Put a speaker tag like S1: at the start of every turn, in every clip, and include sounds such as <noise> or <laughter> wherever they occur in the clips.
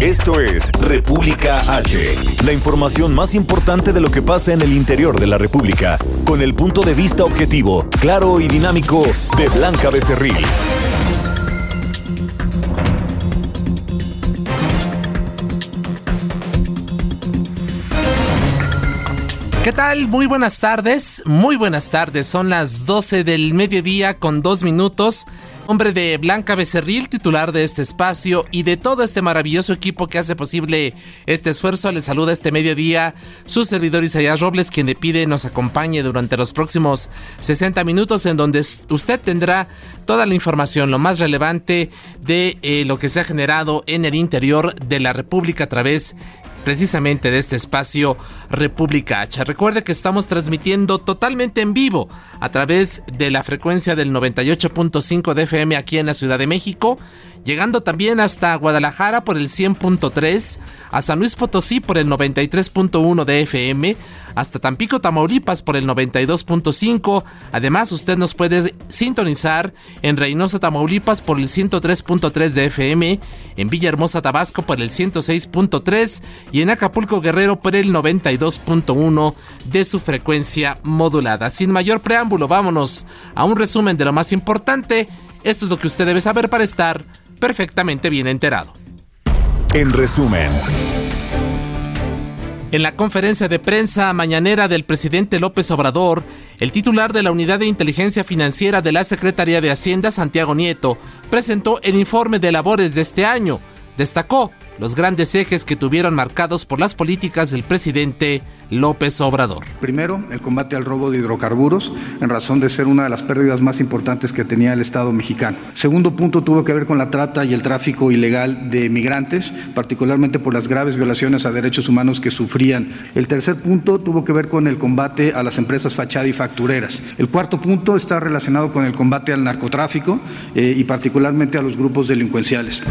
S1: Esto es República H, la información más importante de lo que pasa en el interior de la República, con el punto de vista objetivo, claro y dinámico de Blanca Becerril.
S2: ¿Qué tal? Muy buenas tardes, muy buenas tardes. Son las 12 del mediodía con dos minutos. Hombre de Blanca Becerril, titular de este espacio y de todo este maravilloso equipo que hace posible este esfuerzo, le saluda este mediodía su servidor Isaías Robles, quien le pide nos acompañe durante los próximos 60 minutos en donde usted tendrá toda la información, lo más relevante de eh, lo que se ha generado en el interior de la República a través precisamente de este espacio República H. Recuerde que estamos transmitiendo totalmente en vivo a través de la frecuencia del 98.5 de FM aquí en la Ciudad de México, llegando también hasta Guadalajara por el 100.3, a San Luis Potosí por el 93.1 de FM, hasta Tampico, Tamaulipas por el 92.5. Además, usted nos puede sintonizar en Reynosa, Tamaulipas por el 103.3 de FM, en Villahermosa, Tabasco por el 106.3 y en Acapulco, Guerrero por el 92.1 de su frecuencia modulada. Sin mayor preámbulo, vámonos a un resumen de lo más importante. Esto es lo que usted debe saber para estar perfectamente bien enterado.
S1: En resumen.
S2: En la conferencia de prensa mañanera del presidente López Obrador, el titular de la Unidad de Inteligencia Financiera de la Secretaría de Hacienda, Santiago Nieto, presentó el informe de labores de este año. Destacó los grandes ejes que tuvieron marcados por las políticas del presidente López Obrador.
S3: Primero, el combate al robo de hidrocarburos, en razón de ser una de las pérdidas más importantes que tenía el Estado mexicano. Segundo punto tuvo que ver con la trata y el tráfico ilegal de migrantes, particularmente por las graves violaciones a derechos humanos que sufrían. El tercer punto tuvo que ver con el combate a las empresas fachada y factureras. El cuarto punto está relacionado con el combate al narcotráfico eh, y particularmente a los grupos delincuenciales.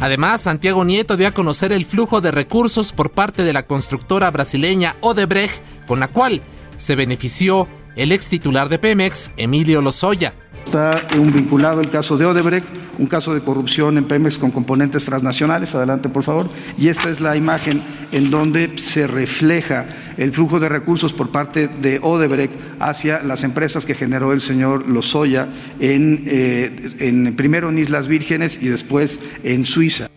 S2: Además, Santiago Nieto dio a conocer el flujo de recursos por parte de la constructora brasileña Odebrecht, con la cual se benefició el ex titular de Pemex, Emilio Lozoya.
S3: Está vinculado el caso de Odebrecht, un caso de corrupción en Pemex con componentes transnacionales. Adelante, por favor. Y esta es la imagen en donde se refleja el flujo de recursos por parte de Odebrecht hacia las empresas que generó el señor Lozoya en, eh, en primero en Islas Vírgenes y después en Suiza.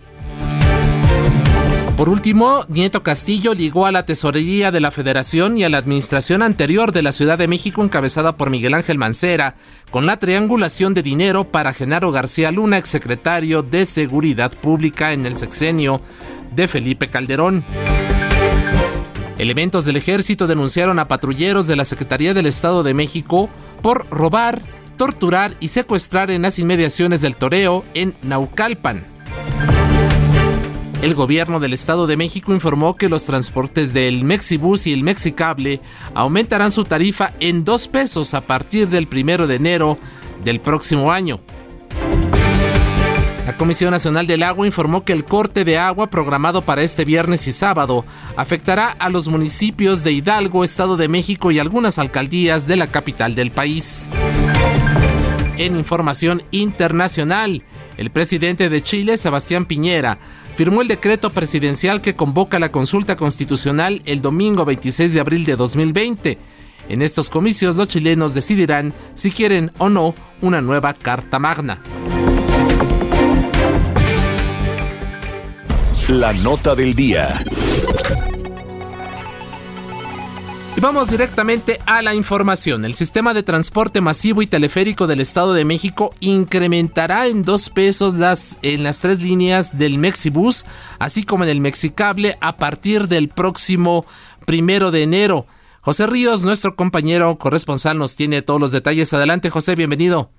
S2: Por último, Nieto Castillo ligó a la tesorería de la Federación y a la administración anterior de la Ciudad de México encabezada por Miguel Ángel Mancera con la triangulación de dinero para Genaro García Luna, exsecretario de Seguridad Pública en el sexenio de Felipe Calderón. Elementos del ejército denunciaron a patrulleros de la Secretaría del Estado de México por robar, torturar y secuestrar en las inmediaciones del Toreo en Naucalpan. El gobierno del Estado de México informó que los transportes del Mexibus y el Mexicable aumentarán su tarifa en dos pesos a partir del primero de enero del próximo año. La Comisión Nacional del Agua informó que el corte de agua programado para este viernes y sábado afectará a los municipios de Hidalgo, Estado de México y algunas alcaldías de la capital del país. En información internacional, el presidente de Chile, Sebastián Piñera, firmó el decreto presidencial que convoca la consulta constitucional el domingo 26 de abril de 2020. En estos comicios los chilenos decidirán si quieren o no una nueva Carta Magna.
S1: La nota del día.
S2: Y vamos directamente a la información. El sistema de transporte masivo y teleférico del Estado de México incrementará en dos pesos las, en las tres líneas del Mexibus, así como en el Mexicable, a partir del próximo primero de enero. José Ríos, nuestro compañero corresponsal, nos tiene todos los detalles. Adelante, José, bienvenido.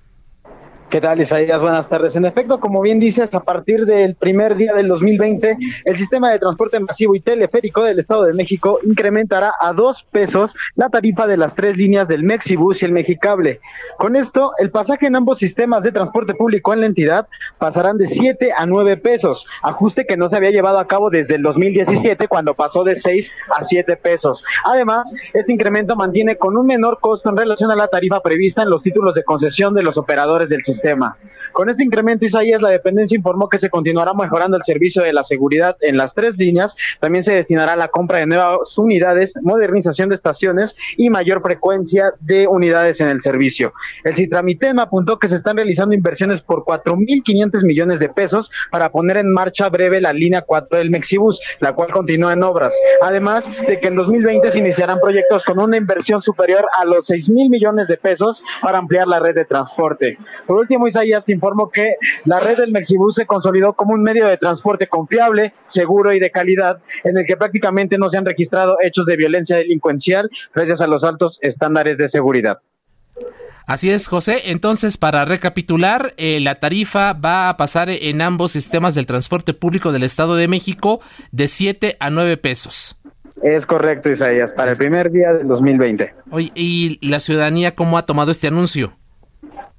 S4: ¿Qué tal, Isaías? Buenas tardes. En efecto, como bien dices, a partir del primer día del 2020, el sistema de transporte masivo y teleférico del Estado de México incrementará a dos pesos la tarifa de las tres líneas del Mexibus y el Mexicable. Con esto, el pasaje en ambos sistemas de transporte público en la entidad pasarán de siete a nueve pesos, ajuste que no se había llevado a cabo desde el 2017, cuando pasó de seis a siete pesos. Además, este incremento mantiene con un menor costo en relación a la tarifa prevista en los títulos de concesión de los operadores del sistema sistema. Con este incremento, Isaías, la dependencia informó que se continuará mejorando el servicio de la seguridad en las tres líneas. También se destinará a la compra de nuevas unidades, modernización de estaciones y mayor frecuencia de unidades en el servicio. El Citramitema apuntó que se están realizando inversiones por 4.500 millones de pesos para poner en marcha breve la línea 4 del Mexibus, la cual continúa en obras. Además de que en 2020 se iniciarán proyectos con una inversión superior a los 6 mil millones de pesos para ampliar la red de transporte. Por último, Isaías, te informo que la red del Mexibus se consolidó como un medio de transporte confiable, seguro y de calidad, en el que prácticamente no se han registrado hechos de violencia delincuencial gracias a los altos estándares de seguridad.
S2: Así es, José. Entonces, para recapitular, eh, la tarifa va a pasar en ambos sistemas del transporte público del Estado de México de 7 a 9 pesos.
S4: Es correcto, Isaías, para el primer día del 2020.
S2: Oye, ¿y la ciudadanía cómo ha tomado este anuncio?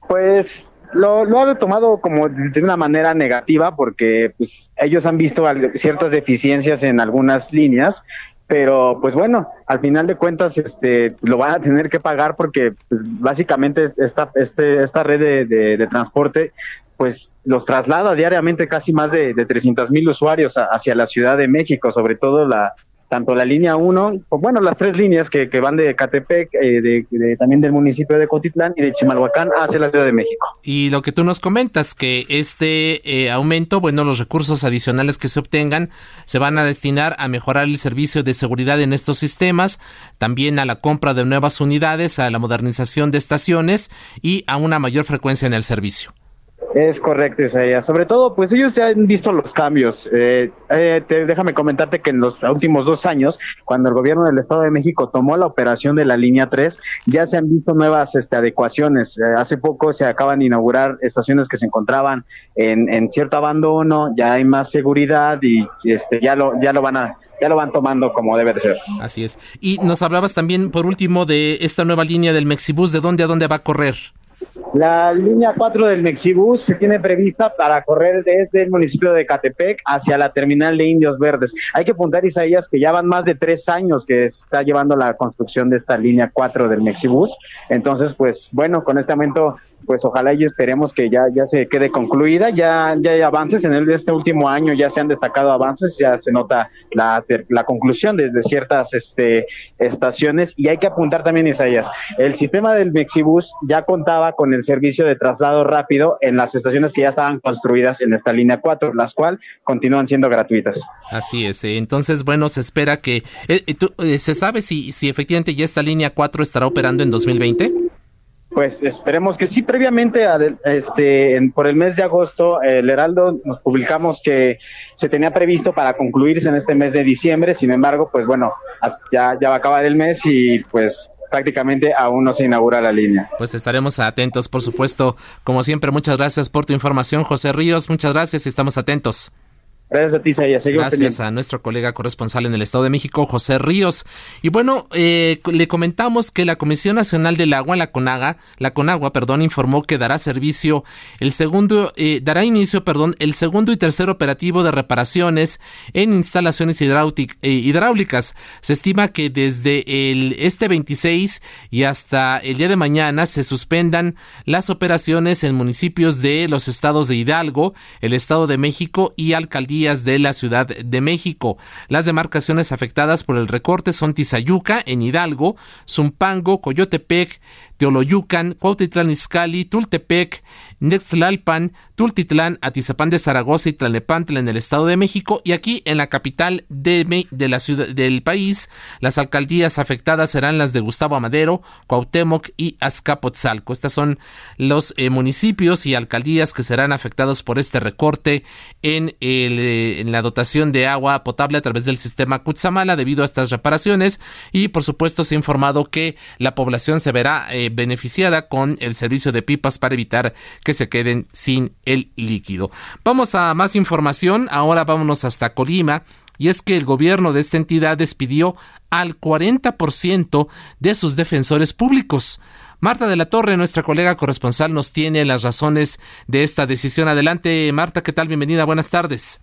S4: Pues lo, lo ha tomado como de una manera negativa porque pues ellos han visto ciertas deficiencias en algunas líneas pero pues bueno, al final de cuentas este lo van a tener que pagar porque pues, básicamente esta este, esta red de, transporte pues los traslada diariamente casi más de, de 300 mil usuarios hacia la Ciudad de México, sobre todo la, tanto la línea 1, bueno, las tres líneas que, que van de Catepec, eh, de, también del municipio de Cotitlán y de Chimalhuacán hacia la Ciudad de México.
S2: Y lo que tú nos comentas, que este eh, aumento, bueno, los recursos adicionales que se obtengan se van a destinar a mejorar el servicio de seguridad en estos sistemas, también a la compra de nuevas unidades, a la modernización de estaciones y a una mayor frecuencia en el servicio.
S4: Es correcto, Isaías. Sobre todo, pues ellos ya han visto los cambios. Eh, eh, déjame comentarte que en los últimos dos años, cuando el gobierno del Estado de México tomó la operación de la línea 3, ya se han visto nuevas este, adecuaciones. Eh, hace poco se acaban de inaugurar estaciones que se encontraban en, en cierto abandono, ya hay más seguridad y este, ya lo, ya lo van a ya lo van tomando como debe de ser.
S2: Así es. Y nos hablabas también, por último, de esta nueva línea del Mexibus, ¿de dónde a dónde va a correr?
S4: La línea 4 del Mexibus se tiene prevista para correr desde el municipio de Catepec hacia la terminal de Indios Verdes. Hay que apuntar, Isaías, que ya van más de tres años que está llevando la construcción de esta línea 4 del Mexibus. Entonces, pues bueno, con este momento pues ojalá y esperemos que ya, ya se quede concluida, ya, ya hay avances, en el, este último año ya se han destacado avances, ya se nota la, la conclusión de, ciertas este, estaciones y hay que apuntar también, Isaías, el sistema del Mexibus ya contaba con el servicio de traslado rápido en las estaciones que ya estaban construidas en esta línea 4, las cuales continúan siendo gratuitas.
S2: Así es, eh, entonces, bueno, se espera que, eh, eh, ¿se sabe si, si efectivamente ya esta línea 4 estará operando en 2020?
S4: Pues esperemos que sí. Previamente, este, por el mes de agosto, el Heraldo nos publicamos que se tenía previsto para concluirse en este mes de diciembre. Sin embargo, pues bueno, ya, ya va a acabar el mes y pues prácticamente aún no se inaugura la línea.
S2: Pues estaremos atentos, por supuesto. Como siempre, muchas gracias por tu información, José Ríos. Muchas gracias y estamos atentos.
S4: Gracias a ti,
S2: Gracias a nuestro colega corresponsal en el Estado de México, José Ríos. Y bueno, eh, le comentamos que la Comisión Nacional del Agua, la CONAGA, la CONAGUA, perdón, informó que dará servicio el segundo, eh, dará inicio, perdón, el segundo y tercer operativo de reparaciones en instalaciones eh, hidráulicas. Se estima que desde el este 26 y hasta el día de mañana se suspendan las operaciones en municipios de los estados de Hidalgo, el Estado de México y Alcaldía de la Ciudad de México. Las demarcaciones afectadas por el recorte son Tizayuca, en Hidalgo, Zumpango, Coyotepec, Teoloyucan, Cuautitlán Izcalli, Tultepec, Nextlalpan, Tultitlán, Atizapán de Zaragoza y Tlalnepantla en el Estado de México y aquí en la capital de, de la ciudad del país las alcaldías afectadas serán las de Gustavo Amadero, Cuauhtémoc y Azcapotzalco. Estos son los eh, municipios y alcaldías que serán afectados por este recorte eh, en la dotación de agua potable a través del sistema Cutzamala debido a estas reparaciones y por supuesto se ha informado que la población se verá eh, beneficiada con el servicio de pipas para evitar que se queden sin el líquido. Vamos a más información. Ahora vámonos hasta Colima y es que el gobierno de esta entidad despidió al 40% de sus defensores públicos. Marta de la Torre, nuestra colega corresponsal, nos tiene las razones de esta decisión. Adelante, Marta, ¿qué tal? Bienvenida, buenas tardes.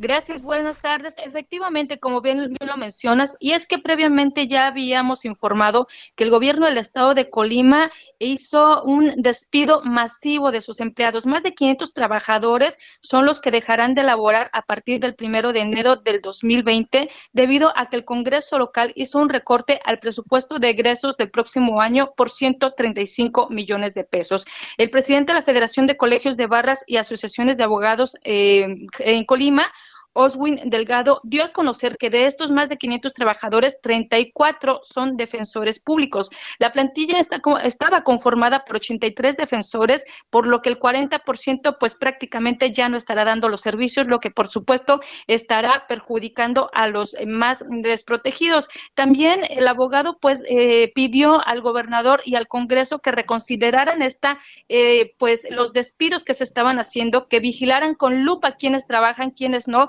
S5: Gracias, buenas tardes. Efectivamente, como bien, lo mencionas, y es que previamente ya habíamos informado que el gobierno del estado de Colima hizo un despido masivo de sus empleados. Más de 500 trabajadores son los que dejarán de laborar a partir del primero de enero del 2020 debido a que el Congreso local hizo un recorte al presupuesto de egresos del próximo año por 135 millones de pesos. El presidente de la Federación de Colegios de Barras y Asociaciones de Abogados eh, en Colima Oswin Delgado dio a conocer que de estos más de 500 trabajadores, 34 son defensores públicos. La plantilla estaba conformada por 83 defensores, por lo que el 40% pues prácticamente ya no estará dando los servicios, lo que por supuesto estará perjudicando a los más desprotegidos. También el abogado pues eh, pidió al gobernador y al Congreso que reconsideraran esta eh, pues los despidos que se estaban haciendo, que vigilaran con lupa quienes trabajan, quienes no,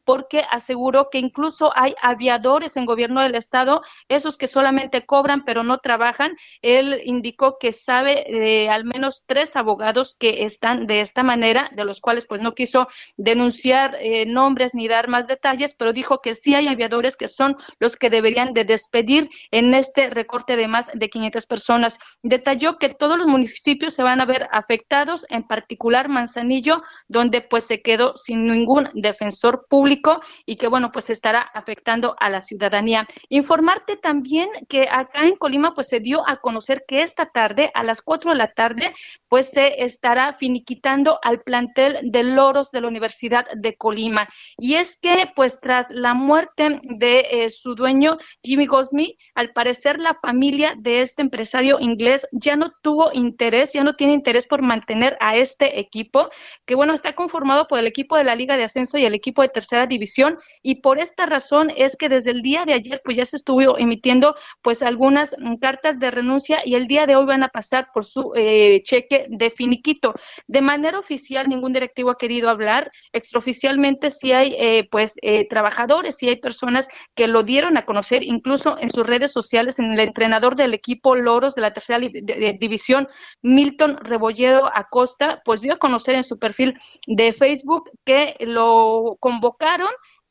S5: porque aseguró que incluso hay aviadores en gobierno del estado, esos que solamente cobran pero no trabajan. Él indicó que sabe de al menos tres abogados que están de esta manera, de los cuales pues no quiso denunciar eh, nombres ni dar más detalles, pero dijo que sí hay aviadores que son los que deberían de despedir en este recorte de más de 500 personas. Detalló que todos los municipios se van a ver afectados, en particular Manzanillo, donde pues se quedó sin ningún defensor público y que, bueno, pues estará afectando a la ciudadanía. Informarte también que acá en Colima, pues se dio a conocer que esta tarde, a las 4 de la tarde, pues se estará finiquitando al plantel de loros de la Universidad de Colima. Y es que, pues tras la muerte de eh, su dueño, Jimmy Gosmi, al parecer la familia de este empresario inglés ya no tuvo interés, ya no tiene interés por mantener a este equipo, que bueno, está conformado por el equipo de la Liga de Ascenso y el equipo de tercera división y por esta razón es que desde el día de ayer pues ya se estuvo emitiendo pues algunas mm, cartas de renuncia y el día de hoy van a pasar por su eh, cheque de finiquito. De manera oficial ningún directivo ha querido hablar, extraoficialmente sí hay eh, pues eh, trabajadores, sí hay personas que lo dieron a conocer incluso en sus redes sociales, en el entrenador del equipo Loros de la tercera división, Milton Rebolledo Acosta, pues dio a conocer en su perfil de Facebook que lo convocaron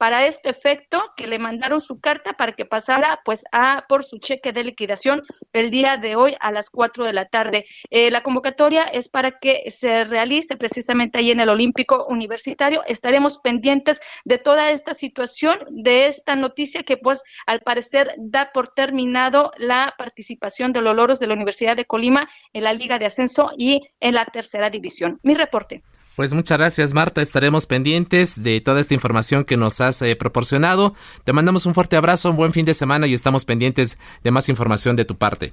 S5: para este efecto, que le mandaron su carta para que pasara pues a por su cheque de liquidación el día de hoy a las 4 de la tarde. Eh, la convocatoria es para que se realice precisamente ahí en el Olímpico Universitario. Estaremos pendientes de toda esta situación, de esta noticia que pues al parecer da por terminado la participación de los loros de la Universidad de Colima en la Liga de Ascenso y en la tercera división. Mi reporte.
S2: Pues muchas gracias Marta, estaremos pendientes de toda esta información que nos has eh, proporcionado. Te mandamos un fuerte abrazo, un buen fin de semana y estamos pendientes de más información de tu parte.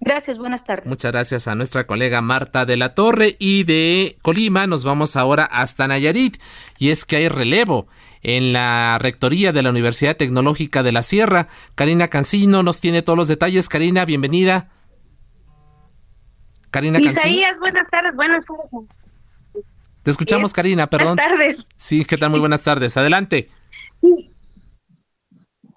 S5: Gracias, buenas tardes.
S2: Muchas gracias a nuestra colega Marta de la Torre y de Colima nos vamos ahora hasta Nayarit y es que hay relevo en la rectoría de la Universidad Tecnológica de la Sierra. Karina Cancino nos tiene todos los detalles. Karina, bienvenida.
S6: Karina Isaías, buenas tardes, buenas tardes.
S2: Te escuchamos, Karina, perdón.
S6: Buenas tardes.
S2: Sí, ¿qué tal? Muy buenas tardes. Adelante.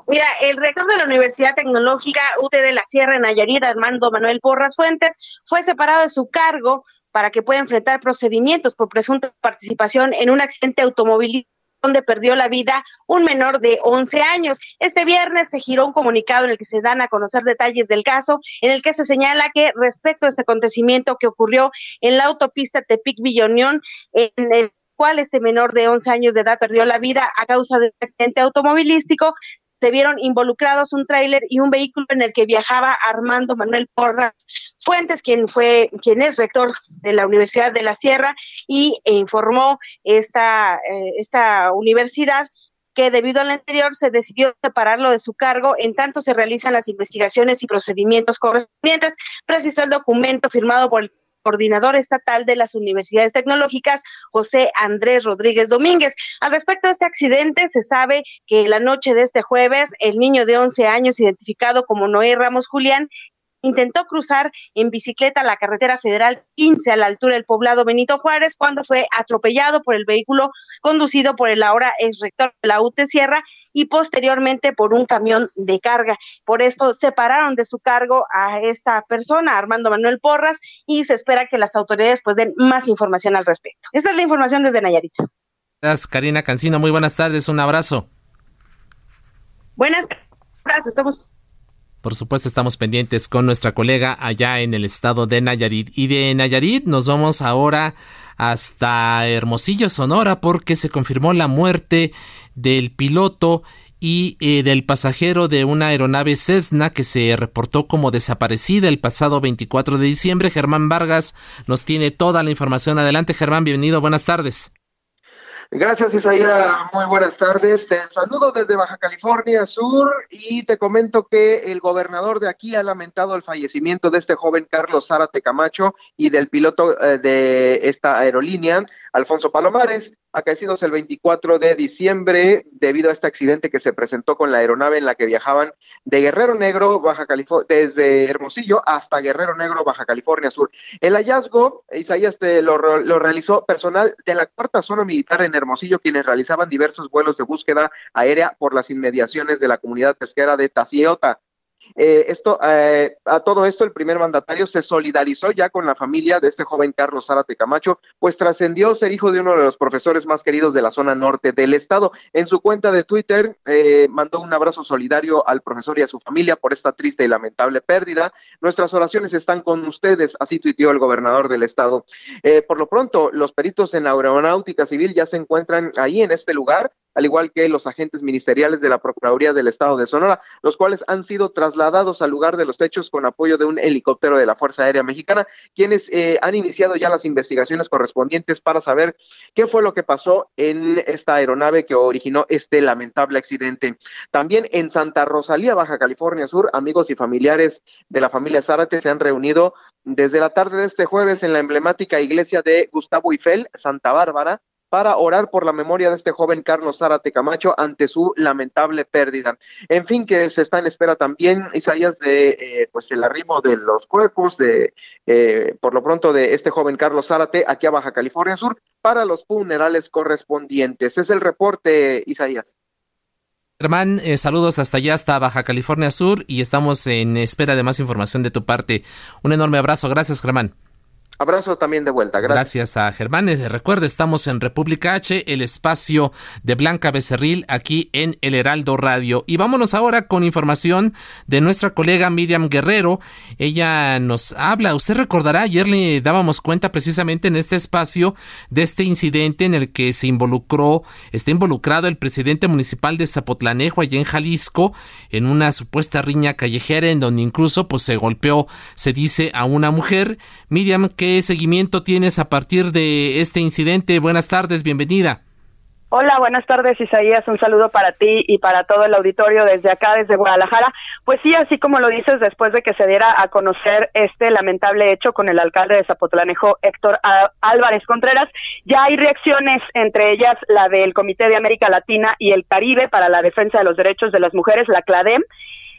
S6: Mira, el rector de la Universidad Tecnológica UT de la Sierra en Nayarit, Armando Manuel Porras Fuentes, fue separado de su cargo para que pueda enfrentar procedimientos por presunta participación en un accidente automovilístico donde perdió la vida un menor de 11 años. Este viernes se giró un comunicado en el que se dan a conocer detalles del caso, en el que se señala que respecto a este acontecimiento que ocurrió en la autopista Tepic-Villonión, en el cual este menor de 11 años de edad perdió la vida a causa de un accidente automovilístico, se vieron involucrados un tráiler y un vehículo en el que viajaba Armando Manuel Porras Fuentes, quien fue, quien es rector de la Universidad de la Sierra y informó esta, eh, esta universidad que debido al anterior se decidió separarlo de su cargo. En tanto se realizan las investigaciones y procedimientos correspondientes, precisó el documento firmado por el coordinador estatal de las universidades tecnológicas, José Andrés Rodríguez Domínguez. Al respecto de este accidente, se sabe que la noche de este jueves, el niño de 11 años, identificado como Noé Ramos Julián, intentó cruzar en bicicleta la carretera federal 15 a la altura del poblado Benito Juárez cuando fue atropellado por el vehículo conducido por el ahora ex rector de la UTE Sierra y posteriormente por un camión de carga. Por esto separaron de su cargo a esta persona, Armando Manuel Porras, y se espera que las autoridades pues den más información al respecto. Esta es la información desde Nayarit.
S2: Gracias, Karina Cancino. Muy buenas tardes. Un abrazo.
S6: Buenas tardes. Estamos
S2: por supuesto, estamos pendientes con nuestra colega allá en el estado de Nayarit. Y de Nayarit nos vamos ahora hasta Hermosillo, Sonora, porque se confirmó la muerte del piloto y eh, del pasajero de una aeronave Cessna que se reportó como desaparecida el pasado 24 de diciembre. Germán Vargas nos tiene toda la información. Adelante, Germán, bienvenido, buenas tardes.
S7: Gracias, Isaías. Muy buenas tardes. Te saludo desde Baja California Sur y te comento que el gobernador de aquí ha lamentado el fallecimiento de este joven Carlos Zárate Camacho y del piloto eh, de esta aerolínea, Alfonso Palomares acaecidos el 24 de diciembre debido a este accidente que se presentó con la aeronave en la que viajaban de Guerrero Negro, Baja California, desde Hermosillo hasta Guerrero Negro, Baja California Sur. El hallazgo, Isaías, lo, lo realizó personal de la cuarta zona militar en Hermosillo, quienes realizaban diversos vuelos de búsqueda aérea por las inmediaciones de la comunidad pesquera de Taciota. Eh, esto, eh, a todo esto, el primer mandatario se solidarizó ya con la familia de este joven Carlos Zárate Camacho, pues trascendió ser hijo de uno de los profesores más queridos de la zona norte del estado. En su cuenta de Twitter eh, mandó un abrazo solidario al profesor y a su familia por esta triste y lamentable pérdida. Nuestras oraciones están con ustedes, así tuiteó el gobernador del estado. por lo pronto, los peritos en aeronáutica civil ya se encuentran ahí en este lugar al igual que los agentes ministeriales de la Procuraduría del Estado de Sonora, los cuales han sido trasladados al lugar de los hechos con apoyo de un helicóptero de la Fuerza Aérea Mexicana, quienes eh, han iniciado ya las investigaciones correspondientes para saber qué fue lo que pasó en esta aeronave que originó este lamentable accidente. También en Santa Rosalía, Baja California Sur, amigos y familiares de la familia Zárate se han reunido desde la tarde de este jueves en la emblemática iglesia de Gustavo Eiffel, Santa Bárbara, para orar por la memoria de este joven Carlos Zárate Camacho ante su lamentable pérdida. En fin, que se está en espera también, Isaías, de eh, pues el arribo de los cuerpos, de eh, por lo pronto de este joven Carlos Zárate aquí a Baja California Sur para los funerales correspondientes. Es el reporte, Isaías.
S2: Germán, eh, saludos hasta allá, hasta Baja California Sur, y estamos en espera de más información de tu parte. Un enorme abrazo, gracias Germán.
S7: Abrazo también de vuelta.
S2: Gracias. Gracias a Germán. Recuerda, estamos en República H, el espacio de Blanca Becerril, aquí en El Heraldo Radio. Y vámonos ahora con información de nuestra colega Miriam Guerrero. Ella nos habla. Usted recordará, ayer le dábamos cuenta precisamente en este espacio de este incidente en el que se involucró, está involucrado el presidente municipal de Zapotlanejo, allá en Jalisco, en una supuesta riña callejera en donde incluso pues se golpeó, se dice, a una mujer. Miriam, ¿Qué seguimiento tienes a partir de este incidente? Buenas tardes, bienvenida.
S8: Hola, buenas tardes Isaías, un saludo para ti y para todo el auditorio desde acá, desde Guadalajara. Pues sí, así como lo dices, después de que se diera a conocer este lamentable hecho con el alcalde de Zapotlanejo, Héctor Álvarez Contreras, ya hay reacciones, entre ellas la del Comité de América Latina y el Caribe para la Defensa de los Derechos de las Mujeres, la CLADEM,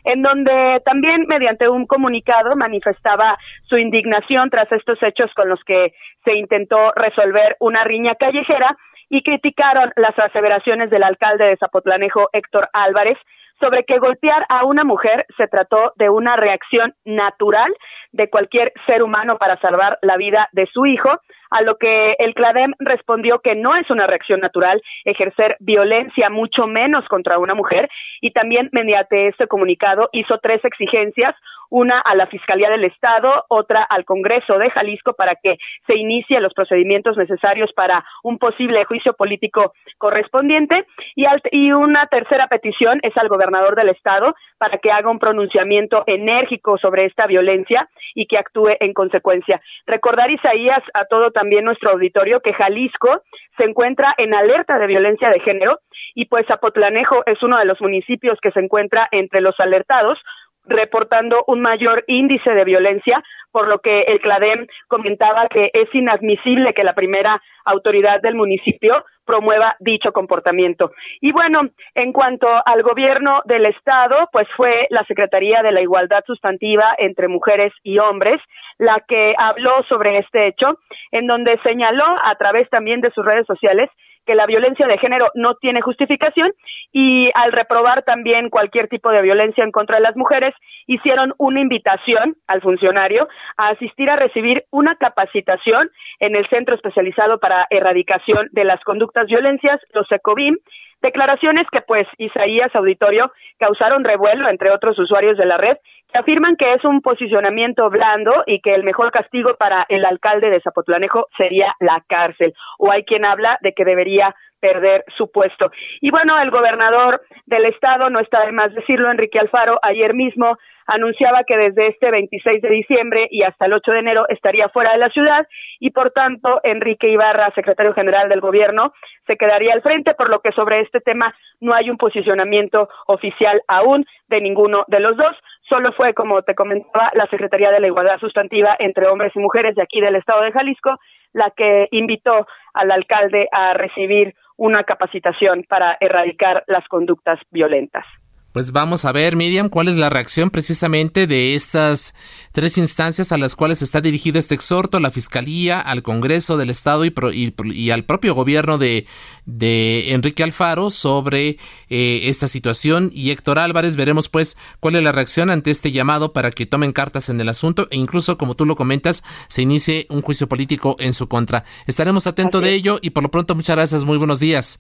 S8: en donde también mediante un comunicado manifestaba su indignación tras estos hechos con los que se intentó resolver una riña callejera y criticaron las aseveraciones del alcalde de Zapotlanejo, Héctor Álvarez, sobre que golpear a una mujer se trató de una reacción natural de cualquier ser humano para salvar la vida de su hijo, a lo que el CLADEM respondió que no es una reacción natural ejercer violencia, mucho menos contra una mujer, y también mediante este comunicado hizo tres exigencias, una a la Fiscalía del Estado, otra al Congreso de Jalisco para que se inicie los procedimientos necesarios para un posible juicio político correspondiente y, y una tercera petición es al gobernador del Estado para que haga un pronunciamiento enérgico sobre esta violencia y que actúe en consecuencia. Recordar, Isaías, a todo también nuestro auditorio que Jalisco se encuentra en alerta de violencia de género y pues Zapotlanejo es uno de los municipios que se encuentra entre los alertados reportando un mayor índice de violencia, por lo que el CLADEM comentaba que es inadmisible que la primera autoridad del municipio promueva dicho comportamiento. Y bueno, en cuanto al gobierno del Estado, pues fue la Secretaría de la Igualdad Sustantiva entre Mujeres y Hombres la que habló sobre este hecho, en donde señaló a través también de sus redes sociales que la violencia de género no tiene justificación y al reprobar también cualquier tipo de violencia en contra de las mujeres, hicieron una invitación al funcionario a asistir a recibir una capacitación en el Centro Especializado para Erradicación de las Conductas Violencias, los ECOBIM, declaraciones que pues Isaías Auditorio causaron revuelo entre otros usuarios de la red afirman que es un posicionamiento blando y que el mejor castigo para el alcalde de Zapotlanejo sería la cárcel o hay quien habla de que debería perder su puesto. Y bueno, el gobernador del estado, no está de más decirlo, Enrique Alfaro, ayer mismo anunciaba que desde este 26 de diciembre y hasta el 8 de enero estaría fuera de la ciudad y por tanto Enrique Ibarra, secretario general del gobierno, se quedaría al frente, por lo que sobre este tema no hay un posicionamiento oficial aún de ninguno de los dos. Solo fue, como te comentaba, la Secretaría de la Igualdad Sustantiva entre hombres y mujeres de aquí del estado de Jalisco la que invitó al alcalde a recibir una capacitación para erradicar las conductas violentas.
S2: Pues vamos a ver, Miriam, cuál es la reacción precisamente de estas tres instancias a las cuales está dirigido este exhorto, la Fiscalía, al Congreso del Estado y, al propio gobierno de, Enrique Alfaro sobre eh, esta situación. Y Héctor Álvarez, veremos pues cuál es la reacción ante este llamado para que tomen cartas en el asunto e incluso, como tú lo comentas, se inicie un juicio político en su contra. Estaremos atentos de ello y por lo pronto muchas gracias, muy buenos días.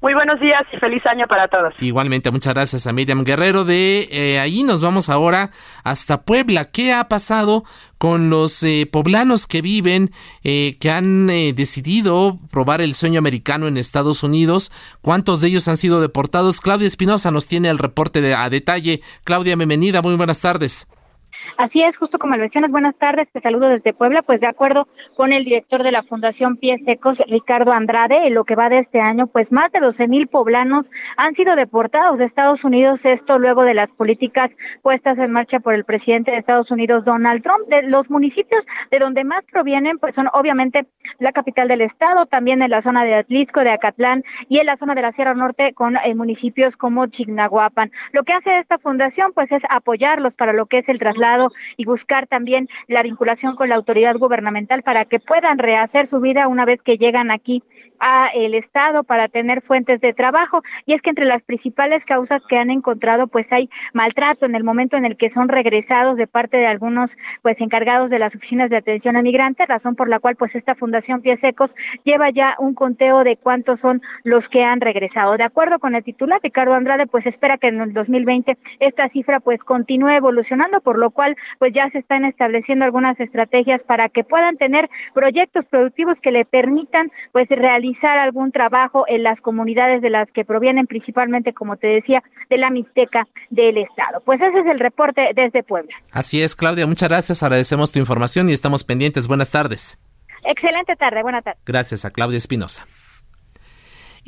S8: Muy buenos días y feliz año para todos.
S2: Igualmente, muchas gracias a Miriam Guerrero. De eh, ahí nos vamos ahora hasta Puebla. ¿Qué ha pasado con los eh, poblanos que viven, eh, que han decidido probar el sueño americano en Estados Unidos? ¿Cuántos de ellos han sido deportados? Claudia Espinosa nos tiene el reporte de, a detalle. Claudia, bienvenida, muy buenas tardes.
S9: Así es, justo como mencionas, buenas tardes, te saludo desde Puebla, pues de acuerdo con el director de la Fundación Pies Secos, Ricardo Andrade, en lo que va de este año, pues más de 12 mil poblanos han sido deportados de Estados Unidos, esto luego de las políticas puestas en marcha por el presidente de Estados Unidos, Donald Trump. De los municipios de donde más provienen, pues son obviamente la capital del estado, también en la zona de Atlisco, de Acatlán y en la zona de la Sierra Norte con eh, municipios como Chignahuapan. Lo que hace esta fundación, pues es apoyarlos para lo que es el traslado y buscar también la vinculación con la autoridad gubernamental para que puedan rehacer su vida una vez que llegan aquí a el estado para tener fuentes de trabajo y es que entre las principales causas que han encontrado pues hay maltrato en el momento en el que son regresados de parte de algunos pues encargados de las oficinas de atención a migrantes, razón por la cual pues esta Fundación Pies Secos lleva ya un conteo de cuántos son los que han regresado. De acuerdo con el titular Ricardo Andrade pues espera que en el 2020 esta cifra pues continúe evolucionando por lo cual pues ya se están estableciendo algunas estrategias para que puedan tener proyectos productivos que le permitan pues realizar algún trabajo en las comunidades de las que provienen principalmente, como te decía, de la Mixteca del Estado. Pues ese es el reporte desde Puebla.
S2: Así es, Claudia, muchas gracias, agradecemos tu información y estamos pendientes. Buenas tardes.
S9: Excelente tarde, buena tarde.
S2: Gracias a Claudia Espinosa.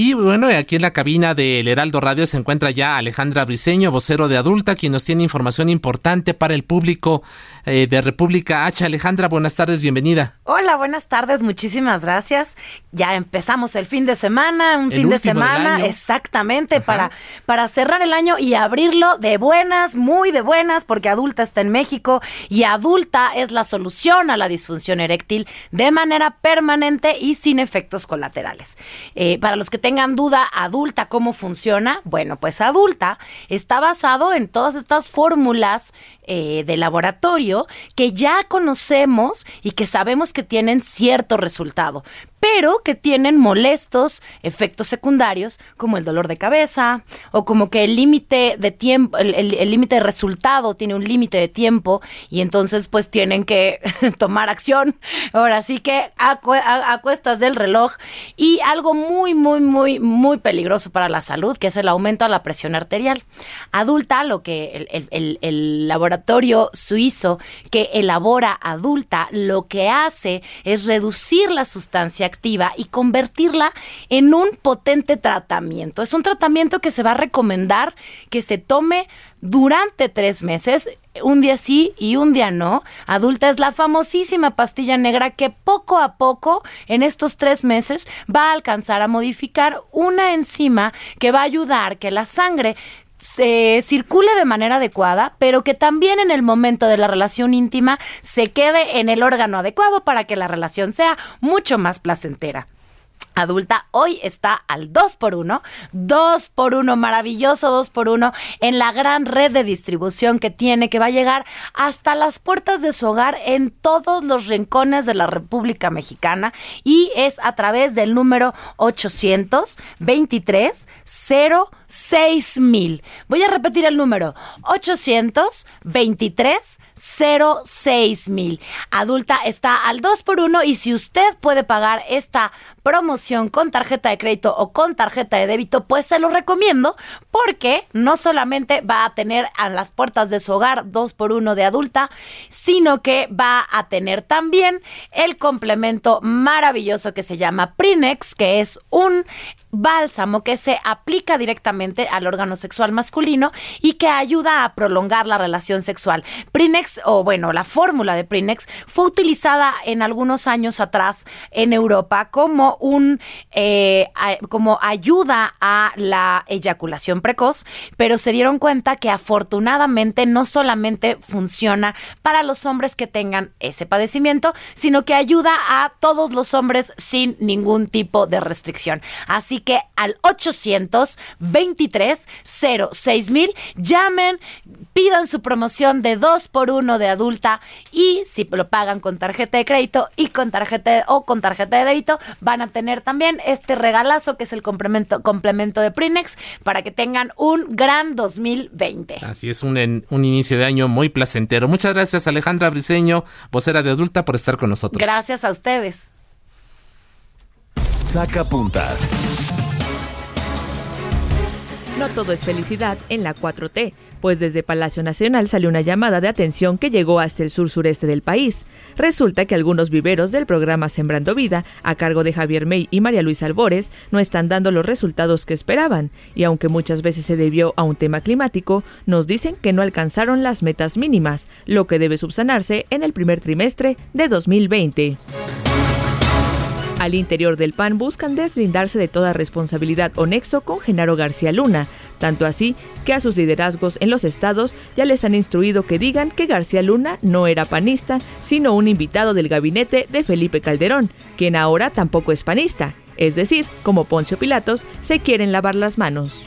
S2: Y bueno, aquí en la cabina del Heraldo Radio se encuentra ya Alejandra Briseño, vocero de Adulta, quien nos tiene información importante para el público eh, de República H. Alejandra, buenas tardes, bienvenida.
S10: Hola, buenas tardes, muchísimas gracias. Ya empezamos el fin de semana, un fin de semana exactamente para, para cerrar el año y abrirlo de buenas, muy de buenas, porque Adulta está en México y Adulta es la solución a la disfunción eréctil de manera permanente y sin efectos colaterales. Eh, para los que tengan duda, adulta, ¿cómo funciona? Bueno, pues adulta está basado en todas estas fórmulas eh, de laboratorio que ya conocemos y que sabemos que tienen cierto resultado pero que tienen molestos efectos secundarios como el dolor de cabeza o como que el límite de tiempo, el límite de resultado tiene un límite de tiempo y entonces pues tienen que <laughs> tomar acción. Ahora sí que a, cuestas del reloj y algo muy, muy, muy, muy peligroso para la salud que es el aumento a la presión arterial. Adulta, lo que el, el laboratorio suizo que elabora adulta, lo que hace es reducir la sustancia y convertirla en un potente tratamiento. Es un tratamiento que se va a recomendar que se tome durante tres meses, un día sí y un día no. Adulta es la famosísima pastilla negra que poco a poco en estos tres meses va a alcanzar a modificar una enzima que va a ayudar que la sangre se circule de manera adecuada, pero que también en el momento de la relación íntima se quede en el órgano adecuado para que la relación sea mucho más placentera. Adulta hoy está al 2 por 1 2 por 1 maravilloso 2 por 1 en la gran red de distribución que tiene, que va a llegar hasta las puertas de su hogar en todos los rincones de la República Mexicana y es a través del número 823 0 6000. Voy a repetir el número 823 06000. Adulta está al 2 por 1 y si usted puede pagar esta promoción con tarjeta de crédito o con tarjeta de débito, pues se lo recomiendo porque no solamente va a tener a las puertas de su hogar 2 por 1 de adulta, sino que va a tener también el complemento maravilloso que se llama Prinex, que es un bálsamo que se aplica directamente al órgano sexual masculino y que ayuda a prolongar la relación sexual. Prinex, o bueno, la fórmula de Prinex fue utilizada en algunos años atrás en Europa como un eh, como ayuda a la eyaculación precoz, pero se dieron cuenta que afortunadamente no solamente funciona para los hombres que tengan ese padecimiento, sino que ayuda a todos los hombres sin ningún tipo de restricción. Así que al 823 06000 llamen, pidan su promoción de 2 por 1 de adulta y si lo pagan con tarjeta de crédito y con tarjeta o con tarjeta de débito van a tener también este regalazo que es el complemento, complemento de Prinex para que tengan un gran 2020.
S2: Así es, un, un inicio de año muy placentero. Muchas gracias Alejandra Briseño, vocera de adulta, por estar con nosotros.
S10: Gracias a ustedes.
S1: Saca puntas.
S11: No todo es felicidad en la 4T, pues desde Palacio Nacional salió una llamada de atención que llegó hasta el sur sureste del país. Resulta que algunos viveros del programa Sembrando Vida, a cargo de Javier May y María Luisa Albores, no están dando los resultados que esperaban, y aunque muchas veces se debió a un tema climático, nos dicen que no alcanzaron las metas mínimas, lo que debe subsanarse en el primer trimestre de 2020. Al interior del PAN buscan deslindarse de toda responsabilidad o nexo con Genaro García Luna, tanto así que a sus liderazgos en los estados ya les han instruido que digan que García Luna no era panista, sino un invitado del gabinete de Felipe Calderón, quien ahora tampoco es panista, es decir, como Poncio Pilatos, se quieren lavar las manos.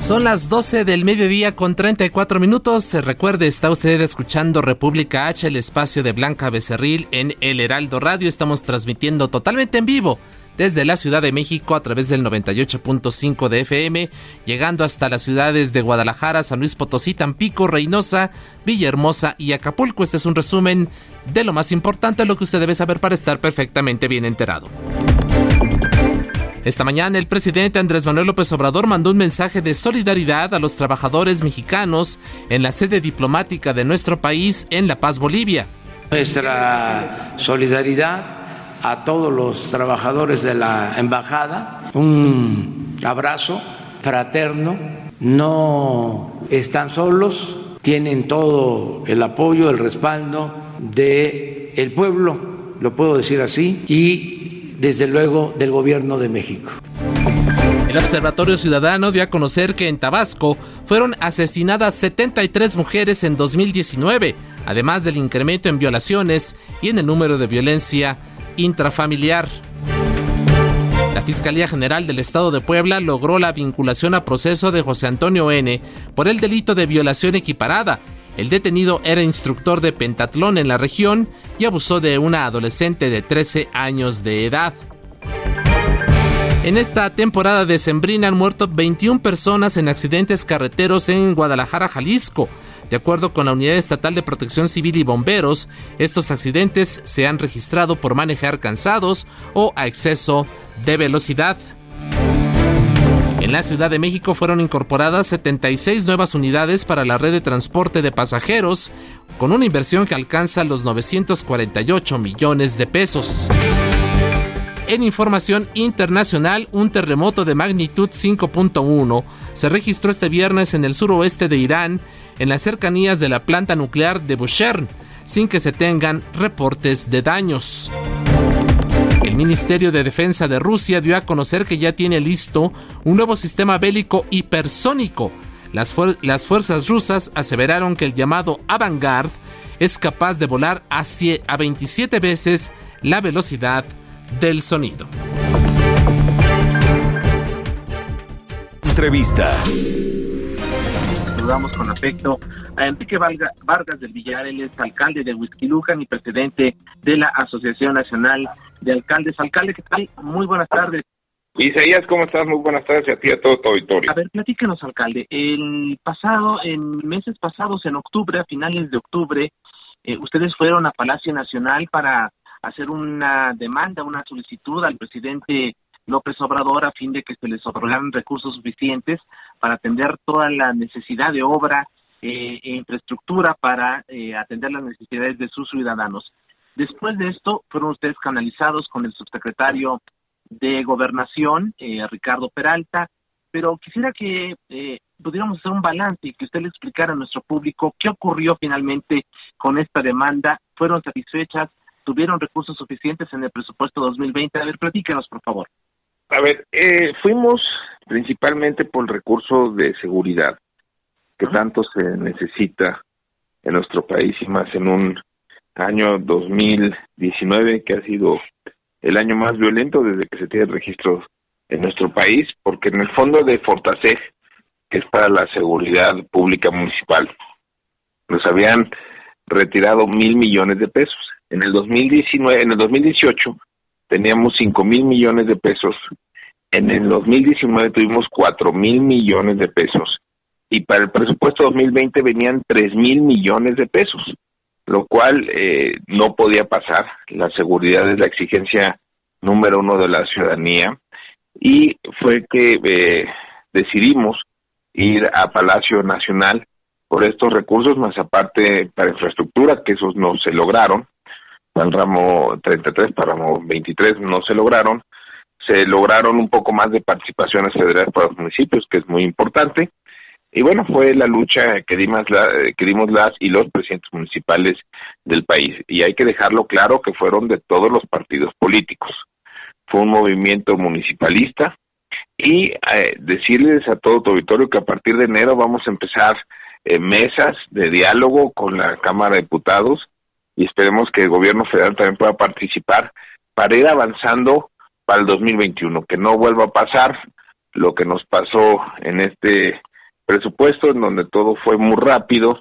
S2: Son las 12 del mediodía con 34 minutos. Se recuerde, está usted escuchando República H, el espacio de Blanca Becerril en El Heraldo Radio. Estamos transmitiendo totalmente en vivo desde la Ciudad de México a través del 98.5 de FM, llegando hasta las ciudades de Guadalajara, San Luis Potosí, Tampico, Reynosa, Villahermosa y Acapulco. Este es un resumen de lo más importante, lo que usted debe saber para estar perfectamente bien enterado. Esta mañana el presidente Andrés Manuel López Obrador mandó un mensaje de solidaridad a los trabajadores mexicanos en la sede diplomática de nuestro país en La Paz, Bolivia.
S12: Nuestra solidaridad a todos los trabajadores de la embajada, un abrazo fraterno, no están solos, tienen todo el apoyo, el respaldo del el pueblo, lo puedo decir así, y desde luego del gobierno de México.
S2: El Observatorio Ciudadano dio a conocer que en Tabasco fueron asesinadas 73 mujeres en 2019, además del incremento en violaciones y en el número de violencia intrafamiliar. La Fiscalía General del Estado de Puebla logró la vinculación a proceso de José Antonio N. por el delito de violación equiparada El detenido era instructor de pentatlón en la región y abusó de una adolescente de 13 años de edad. En esta temporada de Sembrina han muerto 21 personas en accidentes carreteros en Guadalajara, Jalisco. De acuerdo con la Unidad Estatal de Protección Civil y Bomberos, estos accidentes se han registrado por manejar cansados o a exceso de velocidad. En la Ciudad de México fueron incorporadas 76 nuevas unidades para la red de transporte de pasajeros, con una inversión que alcanza los 948 millones de pesos. En información internacional, un terremoto de magnitud 5.1 se registró este viernes en el suroeste de Irán, en las cercanías de la planta nuclear de Bushehr, sin que se tengan reportes de daños. El Ministerio de Defensa de Rusia dio a conocer que ya tiene listo un nuevo sistema bélico hipersónico. Las, las fuerzas rusas aseveraron que el llamado Avangard es capaz de volar hacia a 27 veces la velocidad del sonido.
S1: Entrevista.
S13: Saludamos con afecto a Enrique Vargas del Villar, él es alcalde de Huizquilucan y presidente de la Asociación Nacional de Alcaldes. Alcalde, ¿qué tal? Muy buenas tardes.
S14: Isaías, ¿cómo estás? Muy buenas tardes a ti a todo tu auditorio.
S13: A ver, platíquenos, alcalde. El pasado, en meses pasados, en octubre, a finales de octubre, eh, ustedes fueron a Palacio Nacional para hacer una demanda, una solicitud al presidente López Obrador a fin de que se les otorgaran recursos suficientes para atender toda la necesidad de obra eh, e infraestructura para eh, atender las necesidades de sus ciudadanos. Después de esto, fueron ustedes canalizados con el subsecretario de Gobernación, eh, Ricardo Peralta, pero quisiera que pudiéramos hacer un balance y que usted le explicara a nuestro público qué ocurrió finalmente con esta demanda. ¿Fueron satisfechas? tuvieron recursos suficientes en el presupuesto 2020. A ver, platíquenos, por favor.
S14: A ver, eh, fuimos principalmente por el recurso de seguridad que tanto se necesita en nuestro país y más en un año 2019 que ha sido el año más violento desde que se tiene registros en nuestro país, porque en el fondo de Fortaseg, que es para la seguridad pública municipal, nos habían retirado mil millones de pesos. En el 2019, en el 2018 teníamos 5 mil millones de pesos. En el 2019 tuvimos 4 mil millones de pesos. Y para el presupuesto 2020 venían 3 mil millones de pesos, lo cual eh, no podía pasar. La seguridad es la exigencia número uno de la ciudadanía. Y fue que eh, decidimos ir a Palacio Nacional por estos recursos, más aparte para infraestructura, que esos no se lograron para el ramo 33, para el ramo 23 no se lograron. Se lograron un poco más de participaciones federales para los municipios, que es muy importante. Y bueno, fue la lucha que dimos, la, que dimos las y los presidentes municipales del país. Y hay que dejarlo claro que fueron de todos los partidos políticos. Fue un movimiento municipalista y eh, decirles a todo tu auditorio que a partir de enero vamos a empezar eh, mesas de diálogo con la Cámara de Diputados y esperemos que el gobierno federal también pueda participar para ir avanzando para el 2021, que no vuelva a pasar lo que nos pasó en este presupuesto, en donde todo fue muy rápido,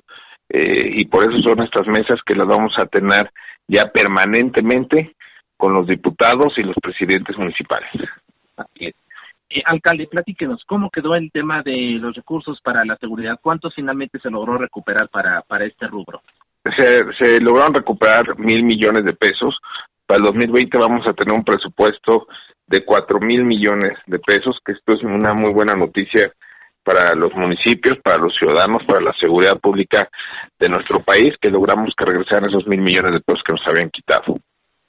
S14: eh, y por eso son estas mesas que las vamos a tener ya permanentemente con los diputados y los presidentes municipales.
S13: Así eh, alcalde, platíquenos, ¿cómo quedó el tema de los recursos para la seguridad? ¿Cuánto finalmente se logró recuperar para, para este rubro?
S14: se, lograron recuperar mil millones de pesos. Para el 2020 vamos a tener un presupuesto de cuatro mil millones de pesos, que esto es una muy buena noticia para los municipios, para los ciudadanos, para la seguridad pública de nuestro país, que logramos que regresaran esos mil millones de pesos que nos habían quitado.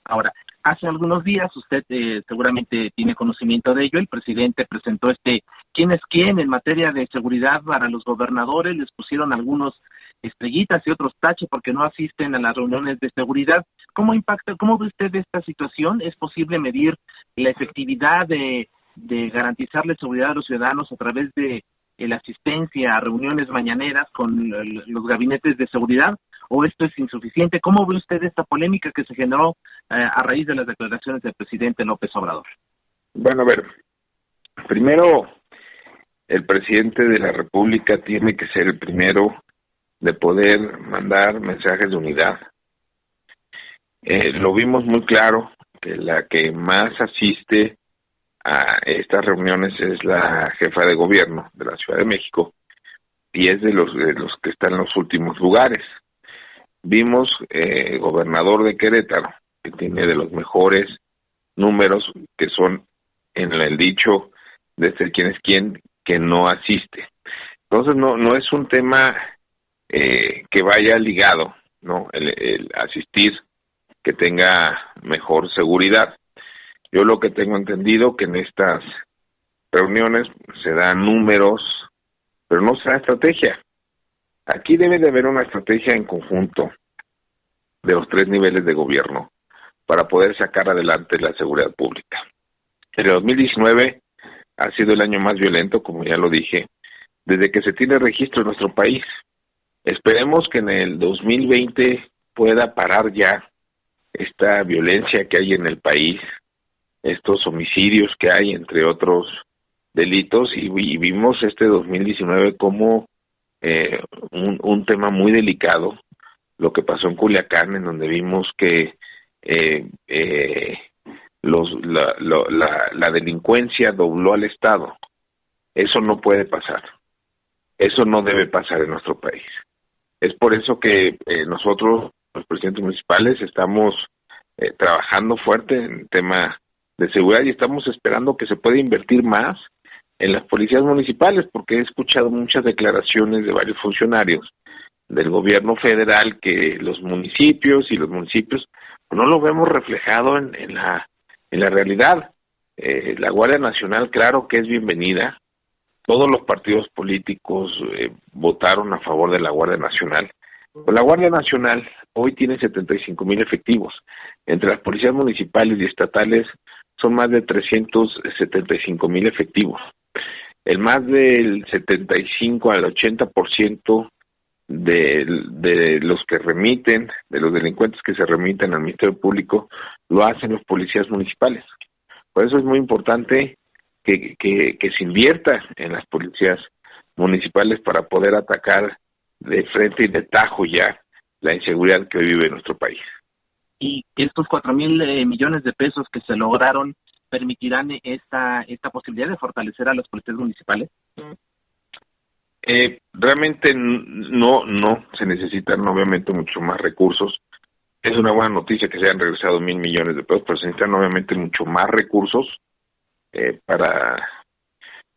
S13: Ahora, hace algunos días, usted eh, seguramente tiene conocimiento de ello, el presidente presentó este quién es quién en materia de seguridad para los gobernadores, les pusieron algunos estrellitas y otros taches porque no asisten a las reuniones de seguridad. ¿Cómo impacta, cómo ve usted esta situación? ¿Es posible medir la efectividad de, de garantizarle seguridad a los ciudadanos a través de la asistencia a reuniones mañaneras con los gabinetes de seguridad? ¿O esto es insuficiente? ¿Cómo ve usted esta polémica que se generó eh, a raíz de las declaraciones del presidente López Obrador?
S14: Bueno, a ver, primero, el presidente de la República tiene que ser el primero de poder mandar mensajes de unidad. Eh, lo vimos muy claro que la que más asiste a estas reuniones es la jefa de gobierno de la Ciudad de México y es de los de los que están en los últimos lugares. Vimos eh, gobernador de Querétaro que tiene de los mejores números que son en el dicho de ser quién es quién que no asiste. Entonces no no es un tema eh, que vaya ligado, no el asistir que tenga mejor seguridad. Yo lo que tengo entendido que en estas reuniones se dan números, pero no se da estrategia. Aquí debe de haber una estrategia en conjunto de los tres niveles de gobierno para poder sacar adelante la seguridad pública. El 2019 ha sido el año más violento, como ya lo dije, desde que se tiene registro en nuestro país. Esperemos que en el 2020 pueda parar ya esta violencia que hay en el país, estos homicidios que hay, entre otros delitos, y, vimos este 2019 como eh, un, tema muy delicado, lo que pasó en Culiacán, en donde vimos que eh, eh, los, la, la, delincuencia dobló al Estado. Eso no puede pasar. Eso no debe pasar en nuestro país. Es por eso que nosotros los presidentes municipales estamos eh, trabajando fuerte en el tema de seguridad y estamos esperando que se pueda invertir más en las policías municipales porque he escuchado muchas declaraciones de varios funcionarios del gobierno federal que los municipios y los municipios no lo vemos reflejado en, en la en la realidad. Eh, la Guardia Nacional claro que es bienvenida. Todos los partidos políticos eh, votaron a favor de la Guardia Nacional. Pues la Guardia Nacional hoy tiene 75 mil efectivos. Entre las policías municipales y estatales son más de 375 mil efectivos. El más del 75 al 80% de, de los que remiten, de los delincuentes que se remiten al Ministerio Público, lo hacen los policías municipales. Por eso es muy importante que, que, que se invierta en las policías municipales para poder atacar de frente y de tajo ya la inseguridad que vive nuestro país.
S13: Y estos cuatro mil eh, millones de pesos que se lograron permitirán esta esta posibilidad de fortalecer a los policías municipales.
S14: Eh, realmente no no se necesitan obviamente mucho más recursos. Es una buena noticia que se hayan regresado mil millones de pesos, pero se necesitan obviamente mucho más recursos eh, para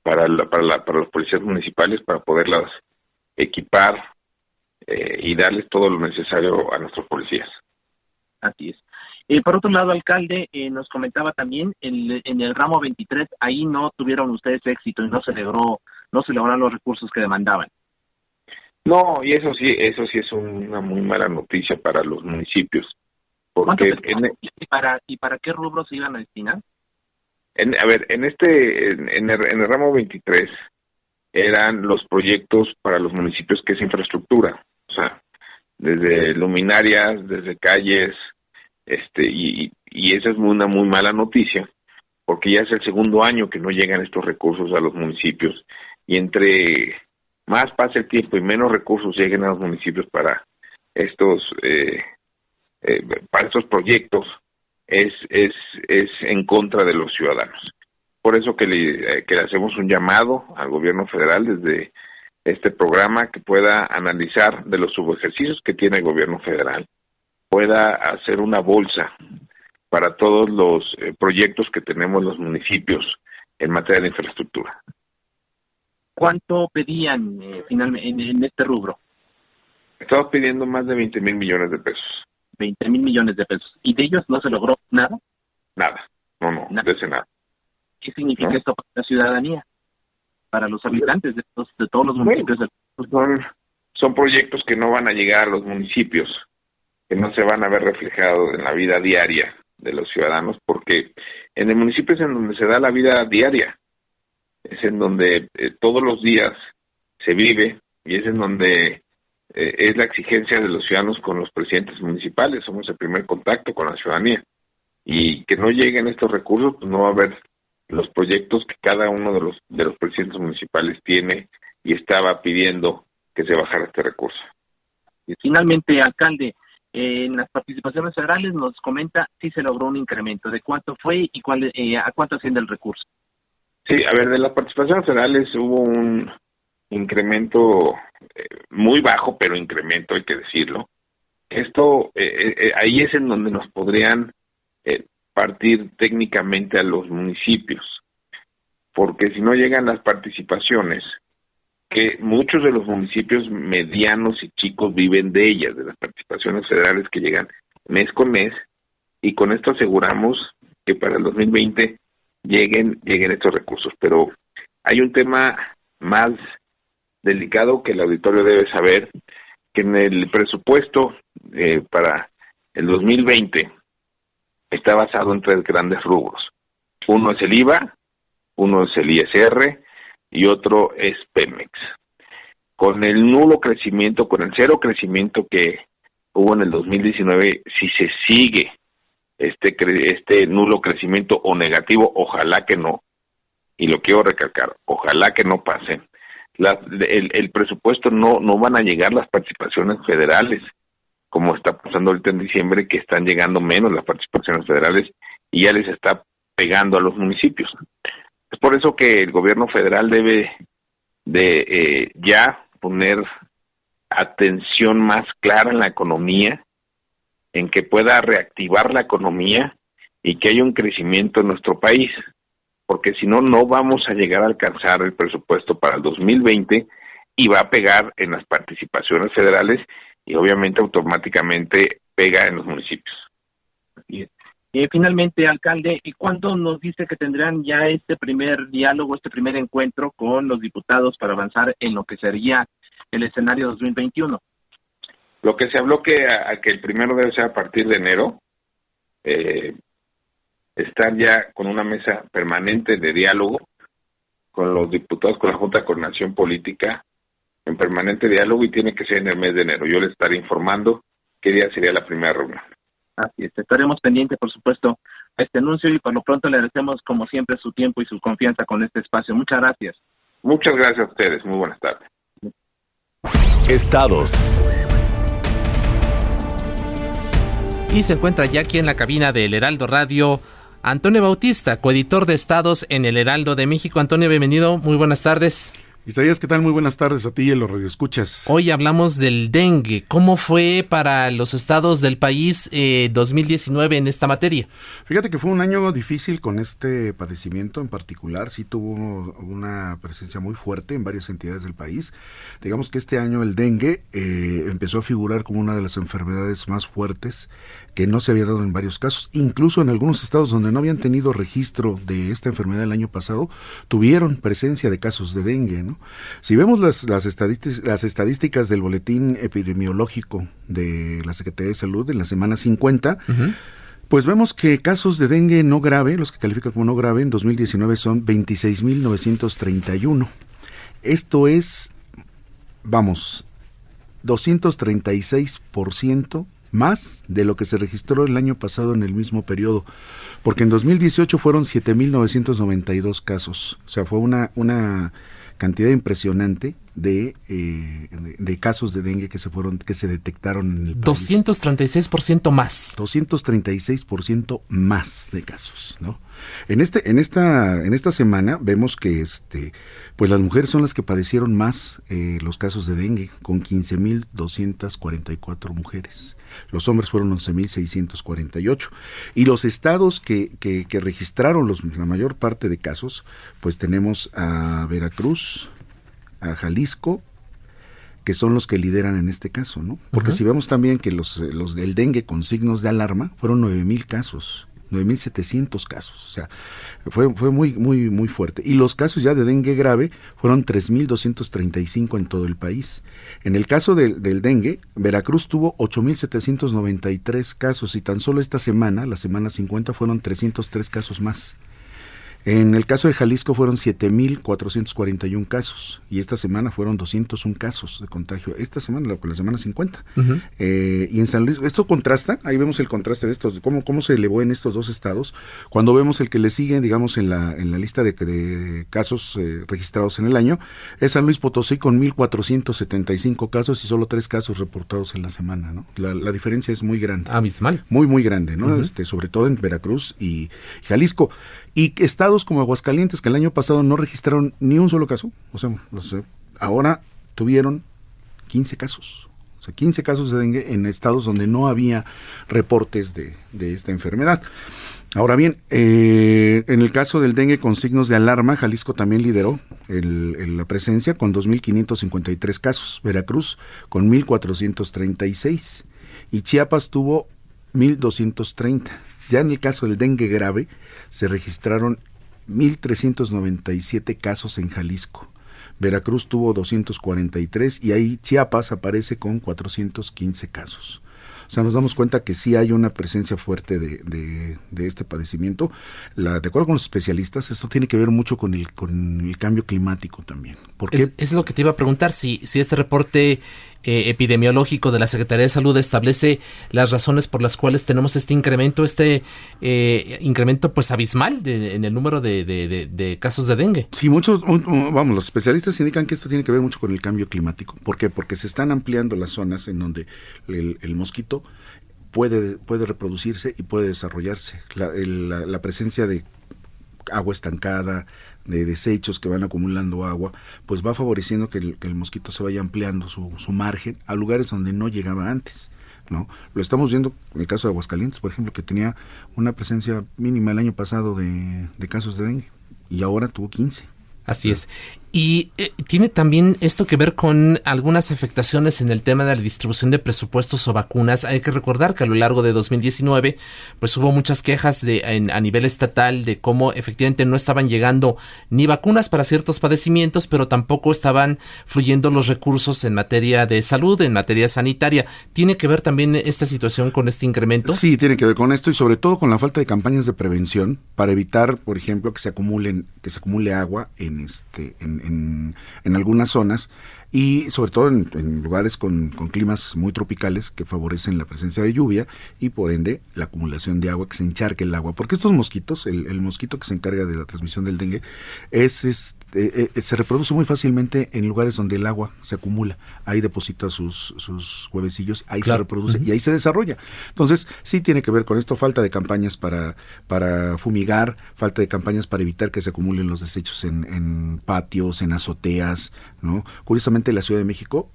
S14: para para, para los policías municipales para poderlas equipar eh, y darles todo lo necesario a nuestros policías.
S13: Así es. Eh, por otro lado, alcalde, eh, nos comentaba también en, en, el ramo 23, ahí no tuvieron ustedes éxito y no se logró, no se lograron los recursos que demandaban.
S14: No, y eso sí, eso sí es una muy mala noticia para los municipios. Porque
S13: ¿Y, para, ¿Y para qué rubros se iban a destinar?
S14: En, a ver, en este, en, el, en el ramo 23, eran los proyectos para los municipios que es infraestructura, o sea, desde luminarias, desde calles, este, y, y esa es una muy mala noticia, porque ya es el segundo año que no llegan estos recursos a los municipios, y entre más pase el tiempo y menos recursos lleguen a los municipios para estos eh, eh, para estos proyectos es, es, es en contra de los ciudadanos. Por eso que le, eh, que le hacemos un llamado al gobierno federal desde este programa que pueda analizar de los subejercicios que tiene el gobierno federal, pueda hacer una bolsa para todos los eh, proyectos que tenemos los municipios en materia de infraestructura.
S13: ¿Cuánto pedían eh, finalmente en, este rubro?
S14: Estamos pidiendo más de 20 mil millones de pesos.
S13: 20 mil millones de pesos. ¿Y de ellos no se logró nada?
S14: Nada, no, no, nada. de ese nada.
S13: ¿Qué significa esto para la ciudadanía? Para los habitantes de, todos los municipios.
S14: Pues son, son proyectos que no van a llegar a los municipios, que no se van a ver reflejados en la vida diaria de los ciudadanos, porque en el municipio es en donde se da la vida diaria, es en donde eh, todos los días se vive y es en donde eh, es la exigencia de los ciudadanos con los presidentes municipales, somos el primer contacto con la ciudadanía y que no lleguen estos recursos, pues no va a haber los proyectos que cada uno de los de los presidentes municipales tiene y estaba pidiendo que se bajara este recurso.
S13: Finalmente, alcalde, en las participaciones federales nos comenta si se logró un incremento, de cuánto fue y cuál, eh, a cuánto asciende el recurso.
S14: Sí, a ver, de las participaciones federales hubo un incremento eh, muy bajo, pero incremento, hay que decirlo. Esto, eh, ahí es en donde nos podrían partir técnicamente a los municipios, porque si no llegan las participaciones, que muchos de los municipios medianos y chicos viven de ellas, de las participaciones federales que llegan mes con mes, y con esto aseguramos que para el 2020 lleguen, lleguen estos recursos. Pero hay un tema más delicado que el auditorio debe saber, que en el presupuesto eh, para el 2020 está basado en tres grandes rubros. Uno es el IVA, uno es el ISR y otro es Pemex. Con el nulo crecimiento, con el cero crecimiento que hubo en el 2019, si se sigue este, este nulo crecimiento o negativo, ojalá que no, y lo quiero recalcar, ojalá que no pase, el, el, presupuesto no, no van a llegar las participaciones federales, como está pasando ahorita en diciembre, que están llegando menos las participaciones federales y ya les está pegando a los municipios. Es por eso que el gobierno federal debe de eh, ya poner atención más clara en la economía, en que pueda reactivar la economía y que haya un crecimiento en nuestro país, porque si no, no vamos a llegar a alcanzar el presupuesto para el 2020 y va a pegar en las participaciones federales y obviamente automáticamente pega en los municipios.
S13: Y finalmente, alcalde, ¿y cuándo nos dice que tendrán ya este primer diálogo, este primer encuentro con los diputados para avanzar en lo que sería el escenario 2021?
S14: Lo que se habló que, a, que el primero debe ser a partir de enero, eh, estar ya con una mesa permanente de diálogo con los diputados, con la Junta de Coordinación Política, en permanente diálogo y tiene que ser en el mes de enero. Yo le estaré informando qué día sería la primera reunión.
S13: Así es, estaremos pendientes, por supuesto, a este anuncio y por lo pronto le agradecemos, como siempre, su tiempo y su confianza con este espacio. Muchas gracias.
S14: Muchas gracias a ustedes. Muy buenas tardes.
S1: Estados.
S2: Y se encuentra ya aquí en la cabina del Heraldo Radio Antonio Bautista, coeditor de Estados en el Heraldo de México. Antonio, bienvenido. Muy buenas tardes.
S15: Isaías, ¿qué tal? Muy buenas tardes a ti y a los radioescuchas.
S2: Hoy hablamos del dengue. ¿Cómo fue para los estados del país eh, 2019 en esta materia?
S15: Fíjate que fue un año difícil con este padecimiento en particular. Sí tuvo una presencia muy fuerte en varias entidades del país. Digamos que este año el dengue eh, empezó a figurar como una de las enfermedades más fuertes que no se había dado en varios casos. Incluso en algunos estados donde no habían tenido registro de esta enfermedad el año pasado, tuvieron presencia de casos de dengue. ¿no? Si vemos las, las, estadísticas, las estadísticas del boletín epidemiológico de la Secretaría de Salud en la semana 50, Pues vemos que casos de dengue no grave, los que califican como no grave, en 2019 son 26.931. Esto es, vamos, 236% más de lo que se registró el año pasado en el mismo periodo, porque en 2018 fueron 7.992 casos, o sea, fue una, una cantidad impresionante de, eh, de, casos de dengue que se fueron que se detectaron en el país.
S2: 236% más.
S15: 236% más de casos, ¿no? En este en esta en esta semana vemos que este pues las mujeres son las que padecieron más eh, los casos de dengue con 15.244 mujeres. Los hombres fueron 11.648 y los estados que, que, que registraron los, la mayor parte de casos, pues tenemos a Veracruz, a Jalisco, que son los que lideran en este caso, ¿no? Porque si vemos también que los, los del dengue con signos de alarma fueron 9.000 casos. 9.700 casos, o sea, fue, fue muy, muy, muy fuerte. Y los casos ya de dengue grave fueron 3.235 en todo el país. En el caso del, del dengue, Veracruz tuvo 8.793 casos y tan solo esta semana, la semana 50, fueron 303 casos más. En el caso de Jalisco fueron 7.441 casos y esta semana fueron 201 casos de contagio. Esta semana, con la semana 50. Eh, y en San Luis, esto contrasta, ahí vemos el contraste de estos, cómo, cómo se elevó en estos dos estados. Cuando vemos el que le sigue, digamos, en la, en la lista de, de casos eh, registrados en el año, es San Luis Potosí con 1.475 casos y solo tres casos reportados en la semana. ¿no? La, diferencia es muy grande.
S2: Abismal.
S15: Muy, muy grande, ¿no? este, sobre todo en Veracruz y Jalisco. Y estados como Aguascalientes, que el año pasado no registraron ni un solo caso, o sea, ahora tuvieron 15 casos. O sea, 15 casos de dengue en estados donde no había reportes de, esta enfermedad. Ahora bien, eh, en el caso del dengue con signos de alarma, Jalisco también lideró la presencia con 2.553 casos, Veracruz con 1.436 y Chiapas tuvo 1.230. Ya en el caso del dengue grave, se registraron 1.397 casos en Jalisco. Veracruz tuvo 243 y ahí Chiapas aparece con 415 casos. O sea, nos damos cuenta que sí hay una presencia fuerte de, este padecimiento. La, de acuerdo con los especialistas, esto tiene que ver mucho con el, con el cambio climático también.
S2: Porque es, es, lo que te iba a preguntar, si, si este reporte eh, epidemiológico de la Secretaría de Salud establece las razones por las cuales tenemos este incremento, este eh, incremento pues abismal en el número de, casos de dengue.
S15: Sí, muchos, vamos, los especialistas indican que esto tiene que ver mucho con el cambio climático. ¿Por qué? Porque se están ampliando las zonas en donde el, mosquito puede, puede reproducirse y puede desarrollarse. la presencia de agua estancada, de desechos que van acumulando agua, pues va favoreciendo que el, mosquito se vaya ampliando su, su, margen a lugares donde no llegaba antes. ¿no? Lo estamos viendo en el caso de Aguascalientes, por ejemplo, que tenía una presencia mínima el año pasado de, de casos de dengue y ahora tuvo 15.
S2: Así es. Y eh, tiene también esto que ver con algunas afectaciones en el tema de la distribución de presupuestos o vacunas. Hay que recordar que a lo largo de 2019, pues hubo muchas quejas de, a nivel estatal de cómo efectivamente no estaban llegando ni vacunas para ciertos padecimientos, pero tampoco estaban fluyendo los recursos en materia de salud, en materia sanitaria. ¿Tiene que ver también esta situación con este incremento?
S15: Sí, tiene que ver con esto y sobre todo con la falta de campañas de prevención para evitar, por ejemplo, que se acumulen, que se acumule agua en este, en, en, algunas zonas y sobre todo en, lugares con, climas muy tropicales que favorecen la presencia de lluvia y por ende la acumulación de agua, que se encharque el agua. Porque estos mosquitos, el, mosquito que se encarga de la transmisión del dengue, es, eh, eh, se reproduce muy fácilmente en lugares donde el agua se acumula. Ahí deposita sus, sus huevecillos, ahí se reproduce y ahí se desarrolla. Entonces, sí tiene que ver con esto, falta de campañas para, para fumigar, falta de campañas para evitar que se acumulen los desechos en, en patios, en azoteas, ¿no? Curiosamente, la Ciudad de México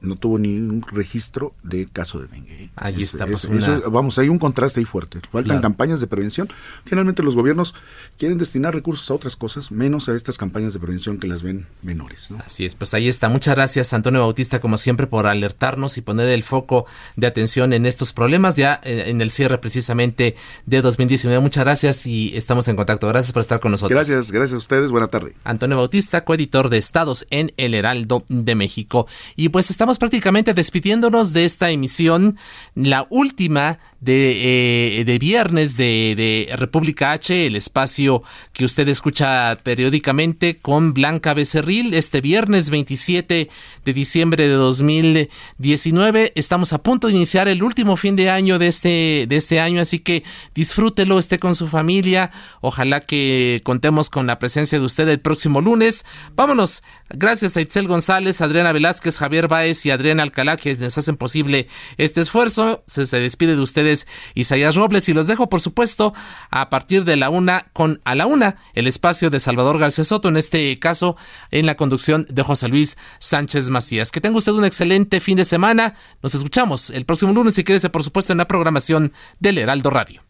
S15: no tuvo ningún registro de caso de dengue.
S2: ¿eh? Ahí está.
S15: Pues vamos, hay un contraste ahí fuerte. Faltan campañas de prevención. Finalmente los gobiernos quieren destinar recursos a otras cosas, menos a estas campañas de prevención que las ven menores.
S2: Así es, pues ahí está. Muchas gracias Antonio Bautista, como siempre, por alertarnos y poner el foco de atención en estos problemas ya eh, en el cierre precisamente de 2019. Muchas gracias y estamos en contacto. Gracias por estar con nosotros.
S15: Gracias, gracias a ustedes. Buena tarde.
S2: Antonio Bautista, coeditor de Estados en El Heraldo de México. Y pues estamos prácticamente despidiéndonos de esta emisión, la última de, eh, viernes de, República H, el espacio que usted escucha periódicamente con Blanca Becerril. Este viernes 27 de diciembre de 2019 estamos a punto de iniciar el último fin de año de este, de este año, así que disfrútelo, esté con su familia. Ojalá que contemos con la presencia de usted el próximo lunes. Vámonos. Gracias a Itzel González, Adriana Velázquez, Javier Baez y Adriana Alcalá que les hacen posible este esfuerzo. Se, se despide de ustedes Isaías Robles y los dejo por supuesto a partir de la una con a la una el espacio de Salvador García Soto, en este caso en la conducción de José Luis Sánchez Macías. Que tenga usted un excelente fin de semana. Nos escuchamos el próximo lunes y quédese por supuesto en la programación del Heraldo Radio.